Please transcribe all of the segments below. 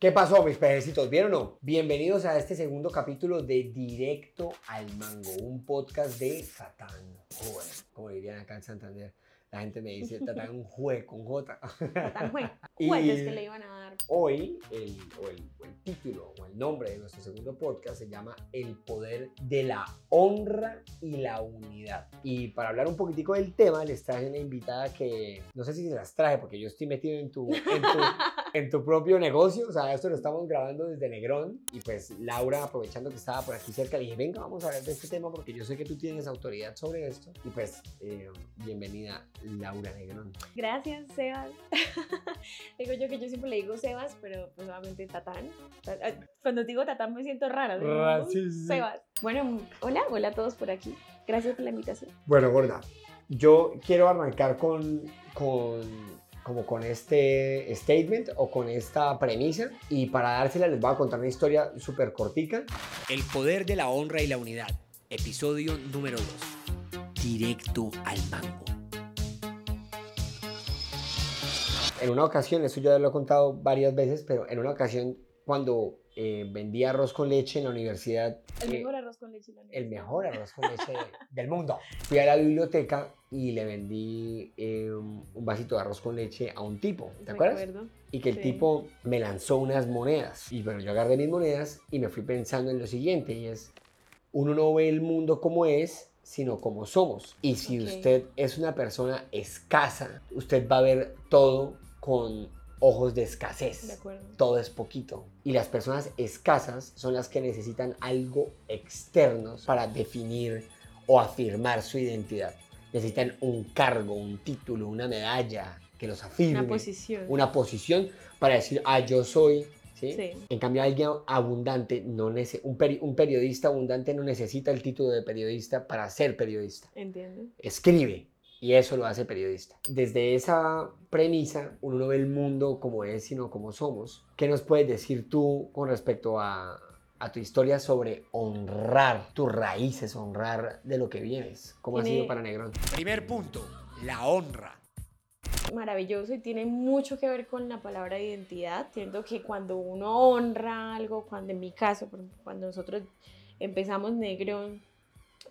¿Qué pasó, mis pejecitos? ¿Vieron o no? Bienvenidos a este segundo capítulo de Directo al Mango, un podcast de Satán. Joder, como dirían acá en Santander. La gente me dice Tatán jue con J. Tatán jue. Jueces que le iban a dar. Hoy, el, o el, o el título o el nombre de nuestro segundo podcast se llama El poder de la honra y la unidad. Y para hablar un poquitico del tema, les traje una invitada que no sé si se las traje porque yo estoy metido en tu, en tu, en tu propio negocio. O sea, esto lo estamos grabando desde Negrón. Y pues Laura, aprovechando que estaba por aquí cerca, le dije, venga, vamos a hablar de este tema porque yo sé que tú tienes autoridad sobre esto. Y pues, eh, bienvenida Laura Negrón. Gracias, Sebas. digo yo que yo siempre le digo Sebas, pero pues obviamente Tatán. Ta- Cuando digo Tatán me siento rara. Ah, "Uh, sí, sí. Sebas. Bueno, hola, hola a todos por aquí. Gracias por la invitación. Bueno, gorda, yo quiero arrancar con, con, como con este statement o con esta premisa y para dársela les voy a contar una historia súper cortica. El poder de la honra y la unidad. Episodio número 2. Directo al mango. En una ocasión, esto yo ya lo he contado varias veces, pero en una ocasión cuando eh, vendí arroz con leche en la universidad, El eh, mejor arroz con leche. la el mejor arroz con leche del mundo. Fui a la biblioteca y le vendí eh, un vasito de arroz con leche a un tipo, ¿te acuerdas? Y que el Sí. tipo me lanzó unas monedas. Y bueno, yo agarré mis monedas y me fui pensando en lo siguiente, y es, uno no ve el mundo como es, sino como somos. Y si Ok. usted es una persona escasa, usted va a ver todo con ojos de De escasez. acuerdo. Todo es poquito. Y las personas escasas son las que necesitan algo externo para definir o afirmar su identidad. Necesitan un cargo, un título, una medalla que los afirme Una posición. una posición para decir, ah, yo soy. ¿sí? Sí. En cambio, alguien abundante, no nece- un, peri- un periodista abundante no necesita el título de periodista para ser periodista. Entiendo. Escribe y eso lo hace periodista. Desde esa premisa, uno no ve el mundo como es, sino como somos. ¿Qué nos puedes decir tú con respecto a, a tu historia sobre honrar tus raíces, honrar de lo que vienes? ¿Cómo ha sido para Negrón? Primer punto. La honra. maravilloso y tiene mucho que ver con la palabra identidad. Siento que cuando uno honra algo, cuando en mi caso, cuando nosotros empezamos Negrón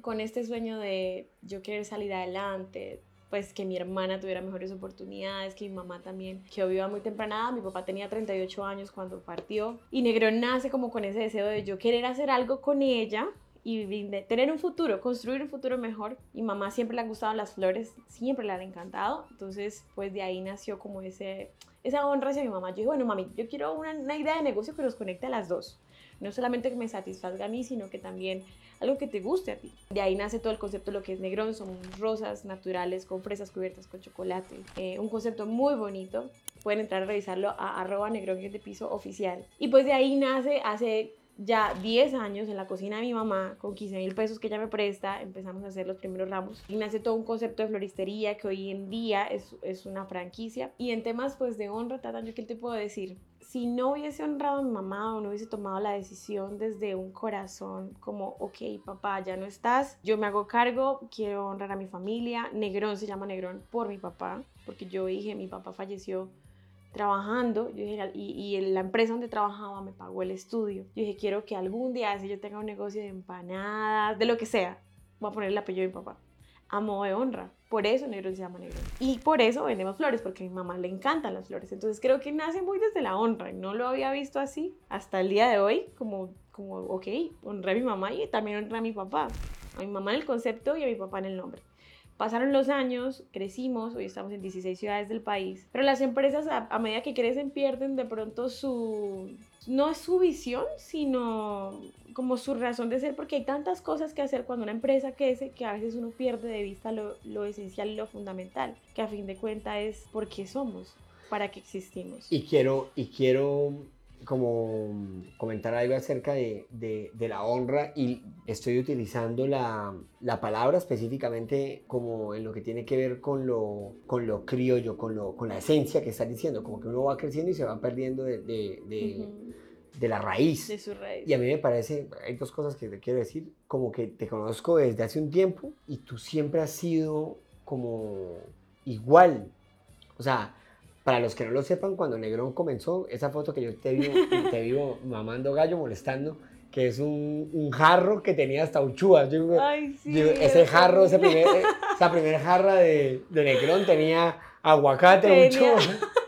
con este sueño de yo querer salir adelante, pues que mi hermana tuviera mejores oportunidades, que mi mamá también, que yo viva muy temprana, mi papá tenía 38 años cuando partió y Negrón nace como con ese deseo de yo querer hacer algo con ella y tener un futuro, construir un futuro mejor. Y mamá siempre le han gustado las flores, siempre le han encantado. Entonces, pues de ahí nació como ese, esa honra hacia mi mamá. Yo dije, bueno, mami, yo quiero una, una idea de negocio que nos conecte a las dos. No solamente que me satisfazga a mí, sino que también algo que te guste a ti. De ahí nace todo el concepto de lo que es Negrón. Son rosas naturales con fresas cubiertas con chocolate. Eh, un concepto muy bonito. Pueden entrar a revisarlo a arroba negrón de piso oficial. Y pues de ahí nace hace ya 10 años en la cocina de mi mamá, con 15 mil pesos que ella me presta, empezamos a hacer los primeros ramos. Y nace todo un concepto de floristería que hoy en día es, es una franquicia. Y en temas pues de honra, Tata, yo qué te puedo decir. Si no hubiese honrado a mi mamá o no hubiese tomado la decisión desde un corazón como, ok, papá, ya no estás, yo me hago cargo, quiero honrar a mi familia. Negrón se llama Negrón por mi papá, porque yo dije, mi papá falleció trabajando, yo dije, y, en la empresa donde trabajaba me pagó el estudio. Yo dije, quiero que algún día, si yo tenga un negocio de empanadas, de lo que sea, voy a poner el apellido de mi papá. A modo de honra. Por eso Negrón se llama Negrón. Y por eso vendemos flores, porque a mi mamá le encantan las flores. Entonces creo que nace muy desde la honra. No lo había visto así hasta el día de hoy, como, como ok, honré a mi mamá y también honré a mi papá. A mi mamá en el concepto y a mi papá en el nombre. Pasaron los años, crecimos, hoy estamos en 16 ciudades del país, pero las empresas a, a medida que crecen pierden de pronto su, no es su visión, sino como su razón de ser, porque hay tantas cosas que hacer cuando una empresa crece que a veces uno pierde de vista lo, lo esencial y lo fundamental, que a fin de cuentas es por qué somos, para qué existimos. Y quiero, y quiero como comentar algo acerca de, de- de la honra y estoy utilizando la, la palabra específicamente como en lo que tiene que ver con lo, con lo criollo, con, lo, con la esencia que estás diciendo, como que uno va creciendo y se va perdiendo de, de- de la raíz. De su raíz. Y a mí me parece, hay dos cosas que te quiero decir, como que te conozco desde hace un tiempo y tú siempre has sido como igual. O sea, Para los que no lo sepan, cuando Negrón comenzó, esa foto que yo te vivo, te vivo mamando gallo, molestando, que es un, un jarro que tenía hasta uchúas. Yo Ay, sí. ese jarro, ese primer- esa primera jarra de, de Negrón tenía aguacate, Tenía- uchúa,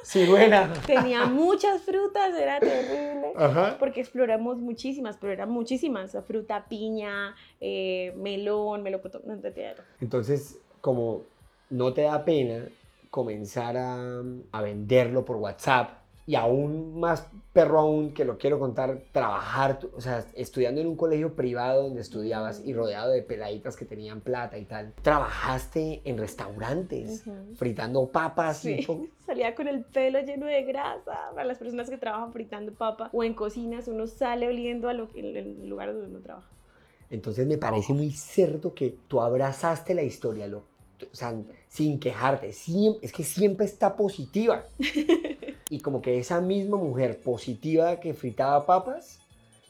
ciruela. Tenía muchas frutas, era terrible. Ajá. Porque exploramos muchísimas, pero eran muchísimas. Fruta, piña, eh, melón, melocotón, no entiendo. Entonces, como no te da pena comenzar a, a venderlo por WhatsApp y aún más perro aún que lo quiero contar, trabajar, o sea, estudiando en un colegio privado donde estudiabas y rodeado de peladitas que tenían plata y tal, trabajaste en restaurantes, fritando papas Sí, salía con el pelo lleno de grasa. Para las personas que trabajan fritando papa o en cocinas, uno sale oliendo a lo que, en el lugar donde uno trabaja. Entonces me parece muy cierto que tú abrazaste la historia, lo, o sea, sin quejarte. Siem- es que siempre está positiva. Y como que esa misma mujer positiva que fritaba papas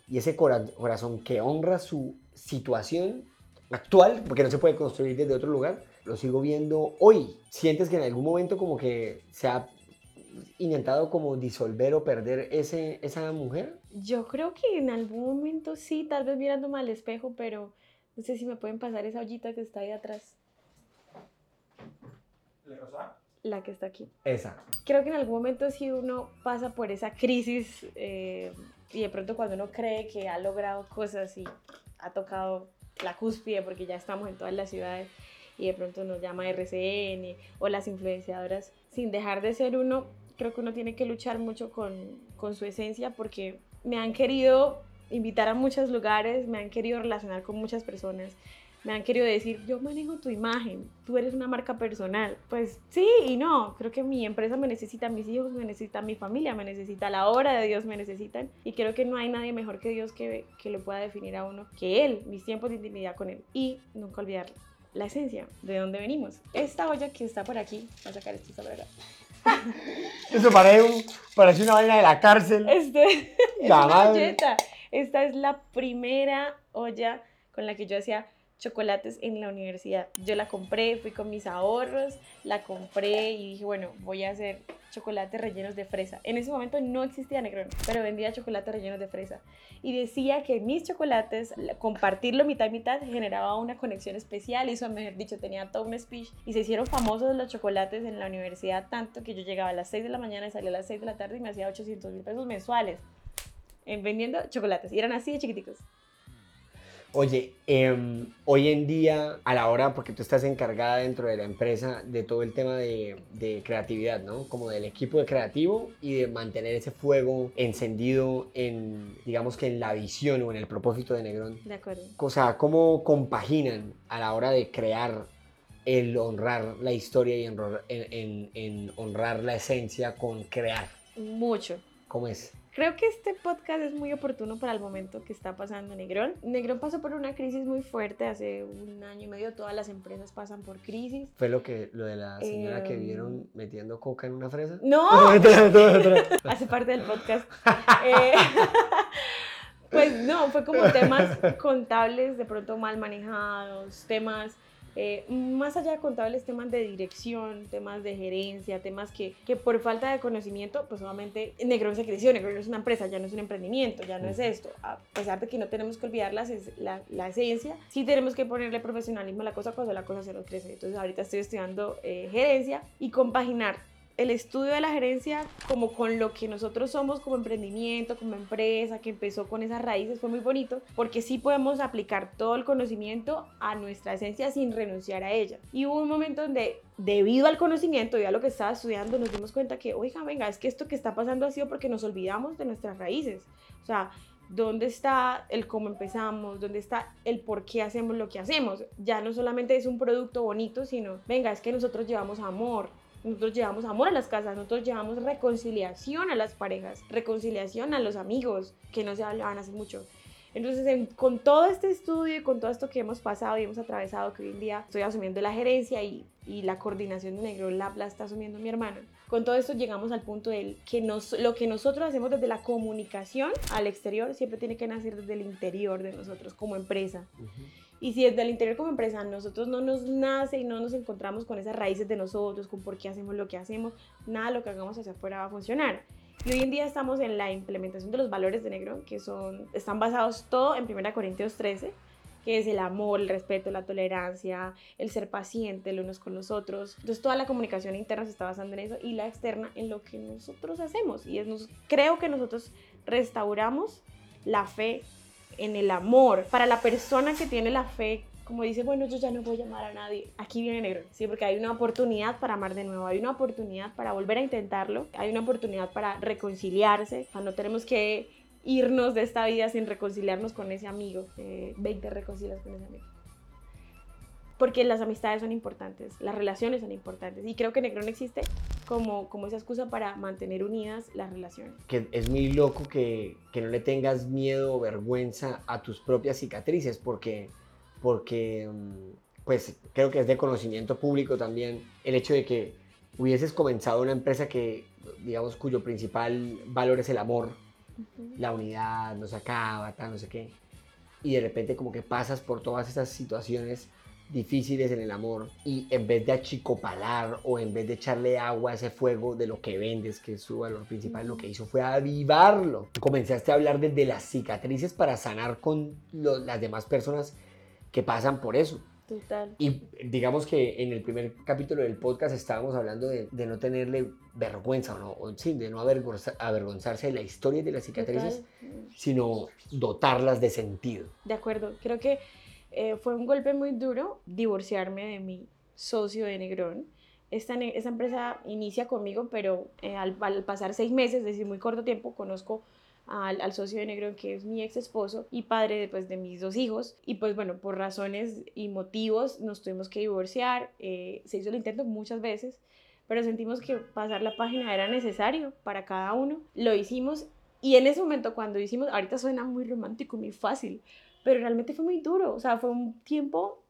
y ese cora- corazón que honra su situación actual, porque no se puede construir desde otro lugar, lo sigo viendo hoy. ¿Sientes que en algún momento como que se ha intentado como disolver o perder ese, esa mujer? Yo creo que en algún momento sí, tal vez mirándome al espejo, pero no sé si me pueden pasar esa ollita que está ahí atrás, la que está aquí. Esa. Creo que en algún momento sí uno pasa por esa crisis eh, y de pronto cuando uno cree que ha logrado cosas y ha tocado la cúspide porque ya estamos en todas las ciudades y de pronto nos llama RCN o las influenciadoras, sin dejar de ser uno, creo que uno tiene que luchar mucho con, con su esencia porque me han querido invitar a muchos lugares, me han querido relacionar con muchas personas, me han querido decir, yo manejo tu imagen, tú eres una marca personal. Pues sí y no, creo que mi empresa me necesita, mis hijos me necesitan, mi familia me necesita, la obra de Dios me necesitan y creo que no hay nadie mejor que Dios que, que lo pueda definir a uno que Él, mis tiempos de intimidad con Él. Y nunca olvidar la esencia, de dónde venimos. Esta olla que está por aquí, voy a sacar esto por acá. Eso parece, un- parece una vaina de la cárcel. Este es La una madre. olleta. Esta es la primera olla con la que yo hacía chocolates en la universidad. Yo la compré, fui con mis ahorros, la compré y dije, bueno, voy a hacer chocolates rellenos de fresa. En ese momento no existía Negrón, pero vendía chocolates rellenos de fresa. Y decía que mis chocolates, la- compartirlo mitad y mitad, generaba una conexión especial. Eso, mejor dicho, tenía todo un speech. Y se hicieron famosos los chocolates en la universidad, tanto que yo llegaba a las 6 de la mañana y salía a las 6 de la tarde y me hacía 800 mil pesos mensuales en vendiendo chocolates. Y eran así de chiquiticos. Oye, em, hoy en día, a la hora, porque tú estás encargada dentro de la empresa de todo el tema de, de creatividad, ¿no? Como del equipo de creativo y de mantener ese fuego encendido en, digamos que en la visión o en el propósito de Negrón. De acuerdo. O sea, ¿cómo compaginan a la hora de crear el honrar la historia y honrar- en, en- en honrar la esencia con crear? Mucho. ¿Cómo es? Creo que este podcast es muy oportuno para el momento que está pasando Negrón. Negrón pasó por una crisis muy fuerte hace un año y medio. Todas las empresas pasan por crisis. ¿Fue lo, que, lo de la señora que Em. vieron metiendo coca en una fresa? ¡No! Hace parte del podcast. Eh, pues no, fue como temas contables de pronto mal manejados, temas eh, más allá de contables, temas de dirección, temas de gerencia, temas que, que por falta de conocimiento, pues obviamente Negrón se creció, Negrón es una empresa, ya no es un emprendimiento, ya no es esto. A pesar de que no tenemos que olvidar la, la, la esencia, sí tenemos que ponerle profesionalismo a la cosa cuando la cosa se nos crece. Entonces ahorita estoy estudiando eh, gerencia y compaginar el estudio de la gerencia como con lo que nosotros somos como emprendimiento, como empresa, que empezó con esas raíces, fue muy bonito, porque sí podemos aplicar todo el conocimiento a nuestra esencia sin renunciar a ella. Y hubo un momento donde, debido al conocimiento y a lo que estaba estudiando, nos dimos cuenta que, oiga, venga, es que esto que está pasando ha sido porque nos olvidamos de nuestras raíces. O sea, ¿Dónde está el cómo empezamos? ¿Dónde está el por qué hacemos lo que hacemos? Ya no solamente es un producto bonito, sino, venga, es que nosotros llevamos amor, nosotros llevamos amor a las casas, nosotros llevamos reconciliación a las parejas, reconciliación a los amigos que no se hablaban hace mucho. Entonces, en- con todo este estudio y con todo esto que hemos pasado y hemos atravesado, que hoy en día estoy asumiendo la gerencia y, y la coordinación de Negro Lab la está asumiendo mi hermano, con todo esto llegamos al punto de que nos, lo que nosotros hacemos desde la comunicación al exterior siempre tiene que nacer desde el interior de nosotros como empresa. Y si desde el interior como empresa nosotros no nos nace y no nos encontramos con esas raíces de nosotros, con por qué hacemos lo que hacemos, nada de lo que hagamos hacia afuera va a funcionar. Y hoy en día estamos en la implementación de los valores de Negro, que son, están basados todo en 1 Corintios 13, que es el amor, el respeto, la tolerancia, el ser paciente los unos con los otros. Entonces toda la comunicación interna se está basando en eso y la externa en lo que nosotros hacemos. Y es, nos, creo que nosotros restauramos la fe en el amor. Para la persona que tiene la fe, como dice, bueno, yo ya no voy a amar a nadie, aquí viene negro, sí, porque hay una oportunidad para amar de nuevo, hay una oportunidad para volver a intentarlo, hay una oportunidad para reconciliarse, o no tenemos que irnos de esta vida sin reconciliarnos con ese amigo, eh, 20 reconcilias con ese amigo porque las amistades son importantes, las relaciones son importantes. Y creo que Negrón existe como, como esa excusa para mantener unidas las relaciones. Que es muy loco que, que no le tengas miedo o vergüenza a tus propias cicatrices, porque, porque mm, pues creo que es de conocimiento público también el hecho de que hubieses comenzado una empresa que, digamos, cuyo principal valor es el amor, la unidad, no se acaba, tal, no sé qué. Y de repente como que pasas por todas esas situaciones difíciles en el amor y en vez de achicopalar o en vez de echarle agua a ese fuego de lo que vendes, que es su valor principal, lo que hizo fue avivarlo. Comenzaste a hablar desde las cicatrices para sanar con las demás personas que pasan por eso. Total. Y digamos que en el primer capítulo del podcast estábamos hablando de, no tenerle vergüenza, ¿no? o sí, de no avergonzarse de la historia de las cicatrices, sino dotarlas de sentido. De acuerdo, creo que eh, fue un golpe muy duro divorciarme de mi socio de Negrón. Esta, empresa inicia conmigo, pero eh, al, pasar seis meses, es decir, muy corto tiempo, conozco al, al, socio de Negrón, que es mi ex esposo y padre de, pues, de mis dos hijos. Y pues bueno, por razones y motivos nos tuvimos que divorciar. Eh, se hizo el intento muchas veces, pero sentimos que pasar la página era necesario para cada uno. Lo hicimos y en ese momento cuando hicimos, ahorita suena muy romántico, muy fácil, pero realmente fue muy duro, o sea, fue un tiempo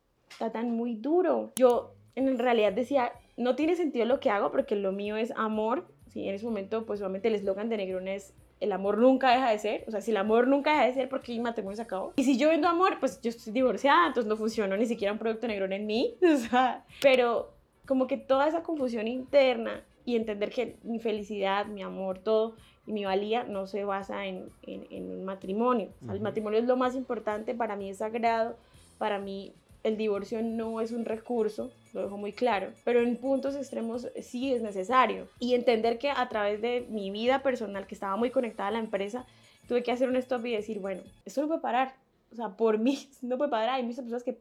tan muy duro. Yo en realidad decía, no tiene sentido lo que hago porque lo mío es amor, ¿sí? en ese momento pues obviamente el eslogan de Negrón es el amor nunca deja de ser, o sea, si el amor nunca deja de ser, porque mi matrimonio se acabó? Y si yo vendo amor, pues yo estoy divorciada, entonces no funcionó ni siquiera un producto Negrón en mí, o sea, pero como que toda esa confusión interna y entender que mi felicidad, mi amor, todo y mi valía no se basa en, en, un matrimonio. el matrimonio es lo más importante, para mí es sagrado, para mí el divorcio no es un recurso, lo dejo muy claro, pero en puntos extremos sí es necesario. Y entender que a través de mi vida personal, que estaba muy conectada a la empresa, tuve que hacer un stop y decir, bueno, esto no puede parar. O sea, por mí no puede parar. Hay muchas personas que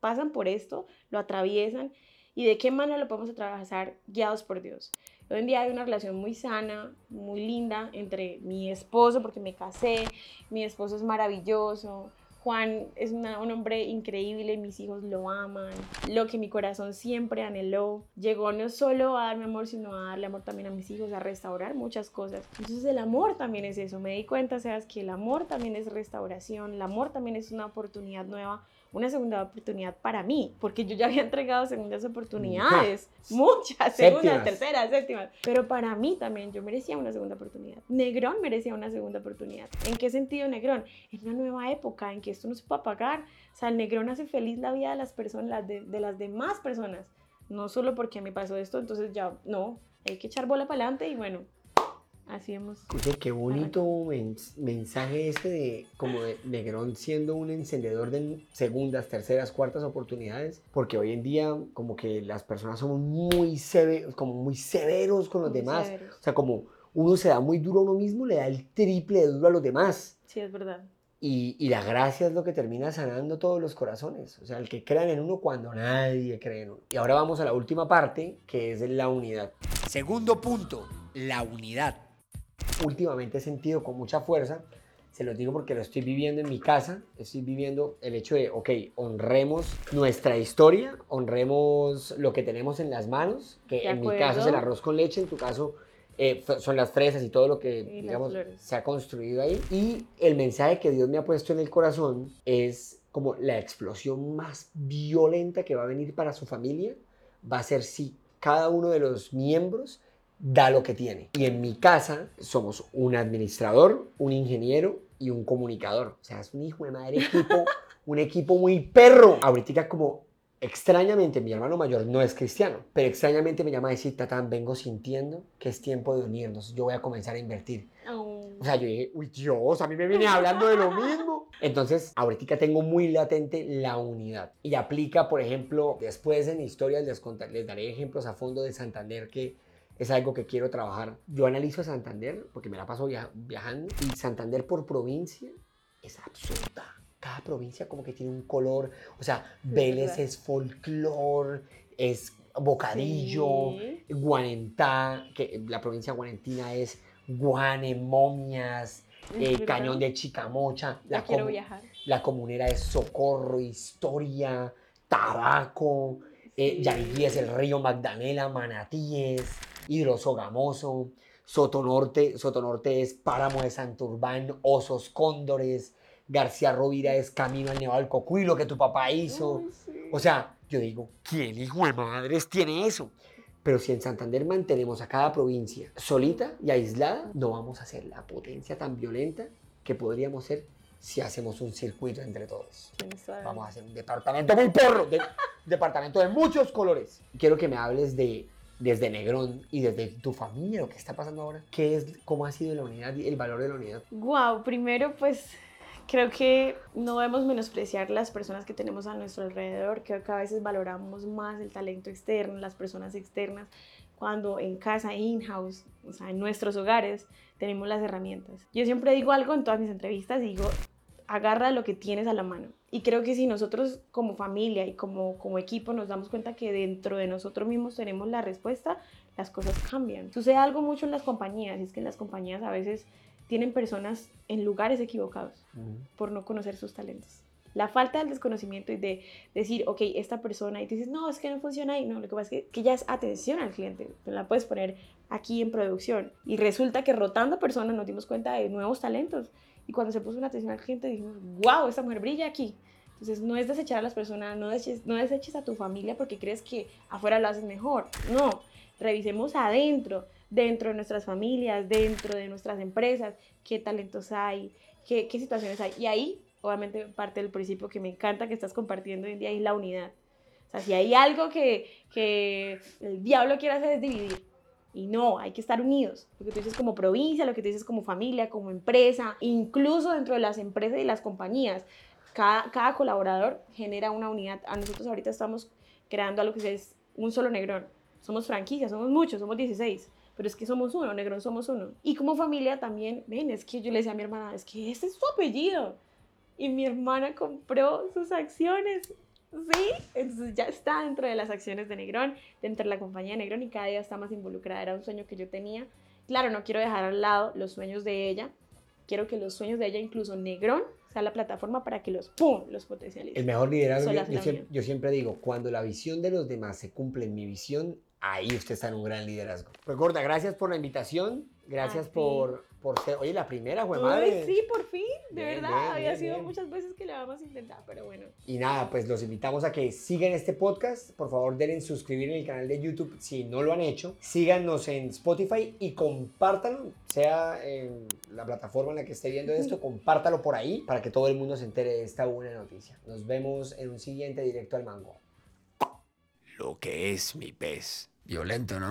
pasan por esto, lo atraviesan y de qué manera lo podemos atravesar guiados por Dios. Hoy en día hay una relación muy sana, muy linda entre mi esposo, porque me casé, mi esposo es maravilloso, Juan es un hombre increíble, mis hijos lo aman, lo que mi corazón siempre anheló. Llegó no solo a darme amor, sino a darle amor también a mis hijos, a restaurar muchas cosas. Entonces el amor también es eso. Me di cuenta, sabes, que el amor también es restauración, el amor también es una oportunidad nueva una segunda oportunidad para mí, porque yo ya había entregado segundas oportunidades, muchas, segundas, terceras, séptimas, pero para mí también yo merecía una segunda oportunidad. Negrón merecía una segunda oportunidad. ¿En qué sentido Negrón? En una nueva época en que esto no se puede pagar. O sea, el Negrón hace feliz la vida de las personas, de, de las demás personas, no solo porque me pasó esto, entonces ya, no, hay que echar bola para adelante y bueno, Así hemos. Escuche, qué bonito mensaje este de como de Negrón siendo un encendedor de segundas, terceras, cuartas oportunidades, porque hoy en día como que las personas somos muy severos, como muy severos con los demás. O sea, como uno se da muy duro a uno mismo, le da el triple de duro a los demás. Sí, es verdad. Y, y, la gracia es lo que termina sanando todos los corazones. O sea, el que crean en uno cuando nadie cree en uno. Y ahora vamos a la última parte, que es la unidad. Segundo punto, la unidad últimamente he sentido con mucha fuerza, se los digo porque lo estoy viviendo en mi casa, estoy viviendo el hecho de, ok, honremos nuestra historia, honremos lo que tenemos en las manos, que en mi caso es el arroz con leche, en tu caso eh, son las fresas y todo lo que, digamos, se ha construido ahí. Y el mensaje que Dios me ha puesto en el corazón es como la explosión más violenta que va a venir para su familia, va a ser si cada uno de los miembros da lo que tiene. Y en mi casa somos un administrador, un ingeniero y un comunicador. O sea, es un hijo de madre equipo un equipo muy perro. Ahorita como extrañamente mi hermano mayor no es cristiano, pero extrañamente me llama a decir, Tatán, vengo sintiendo que es tiempo de unirnos, yo voy a comenzar a invertir. Oh. O sea, yo dije, uy Dios, a mí me viene hablando de lo mismo. Entonces, ahorita tengo muy latente la unidad. Y aplica, por ejemplo, después en historias les, les daré ejemplos a fondo de Santander que es algo que quiero trabajar. Yo analizo a Santander porque me la paso via- viajando y Santander por provincia es absurda. Cada provincia como que tiene un color, o sea, es Vélez es folclor, es bocadillo, Sí. Guanentá, que la provincia guanentina es Guane, Momias, Es eh. Cañón de Chicamocha, la, viajar. la comunera es Socorro, Historia, Tabaco, eh, Sí. Yariguí es el río Magdalena, Manatíes, Hidrosogamoso, Sotonorte, Sotonorte es Páramo de Santurbán, Osos Cóndores, García Rovira es Camino al Nevado del Cocuilo que tu papá hizo. Ay, sí. O sea, yo digo, ¿quién hijo de madres tiene eso? Pero si en Santander mantenemos a cada provincia solita y aislada, no vamos a ser la potencia tan violenta que podríamos ser si hacemos un circuito entre todos. Vamos a hacer un departamento muy porro, de- departamento de muchos colores. Quiero que me hables de desde Negrón y desde tu familia, lo que está pasando ahora. ¿Qué es, cómo ha sido la unidad y el valor de la unidad? Guau, primero pues creo que no debemos menospreciar las personas que tenemos a nuestro alrededor, creo que a veces valoramos más el talento externo, las personas externas, cuando en casa, in-house, o sea, en nuestros hogares, tenemos las herramientas. Yo siempre digo algo en todas mis entrevistas, digo, agarra lo que tienes a la mano. Y creo que si nosotros como familia y como, como equipo nos damos cuenta que dentro de nosotros mismos tenemos la respuesta, las cosas cambian. Sucede algo mucho en las compañías, y es que en las compañías a veces tienen personas en lugares equivocados por no conocer sus talentos. La falta del desconocimiento y de decir, ok, esta persona, y tú dices, no, es que no funciona ahí. No, lo que pasa es que, que ya es atención al cliente. Tú la puedes poner aquí en producción. Y resulta que rotando personas nos dimos cuenta de nuevos talentos. Y cuando se puso una atención al cliente, dijimos, wow, esta mujer brilla aquí. Entonces, no es desechar a las personas, no deseches, no deseches a tu familia porque crees que afuera lo haces mejor. No, revisemos adentro, dentro de nuestras familias, dentro de nuestras empresas, qué talentos hay, qué, qué situaciones hay. Y ahí, obviamente, parte del principio que me encanta que estás compartiendo hoy en día es la unidad. O sea, si hay algo que, que el diablo quiere hacer es dividir. Y no, hay que estar unidos. Lo que tú dices como provincia, lo que tú dices como familia, como empresa, incluso dentro de las empresas y las compañías. Cada, cada colaborador genera una unidad. A nosotros ahorita estamos creando algo que es un solo negrón. Somos franquicias, somos muchos, somos 16 pero es que somos uno, Negrón somos uno. Y como familia también, ven, es que yo le decía a mi hermana, es que ese es su apellido. Y mi hermana compró sus acciones, ¿sí? Entonces ya está dentro de las acciones de Negrón, dentro de la compañía de Negrón y cada día está más involucrada. Era un sueño que yo tenía. Claro, no quiero dejar al lado los sueños de ella. Quiero que los sueños de ella, incluso Negrón, sea la plataforma para que los, ¡pum!, los potencialice. El mejor liderazgo, yo, yo siempre, yo siempre digo, cuando la visión de los demás se cumple en mi visión, ahí usted está en un gran liderazgo. Pues Gorda, gracias por la invitación, gracias por, por ser, oye, la primera, güey, madre. sí, por fin, de Bien, verdad. bien, Había bien, sido bien. muchas veces que lo habíamos intentado, pero bueno. Y nada, pues los invitamos a que sigan este podcast. Por favor, denle en suscribir en el canal de YouTube si no lo han hecho. Síganos en Spotify y compártanlo, sea en la plataforma en la que esté viendo esto, compártalo por ahí para que todo el mundo se entere de esta buena noticia. Nos vemos en un siguiente directo al mango. Lo que es mi pez. Violento, ¿no?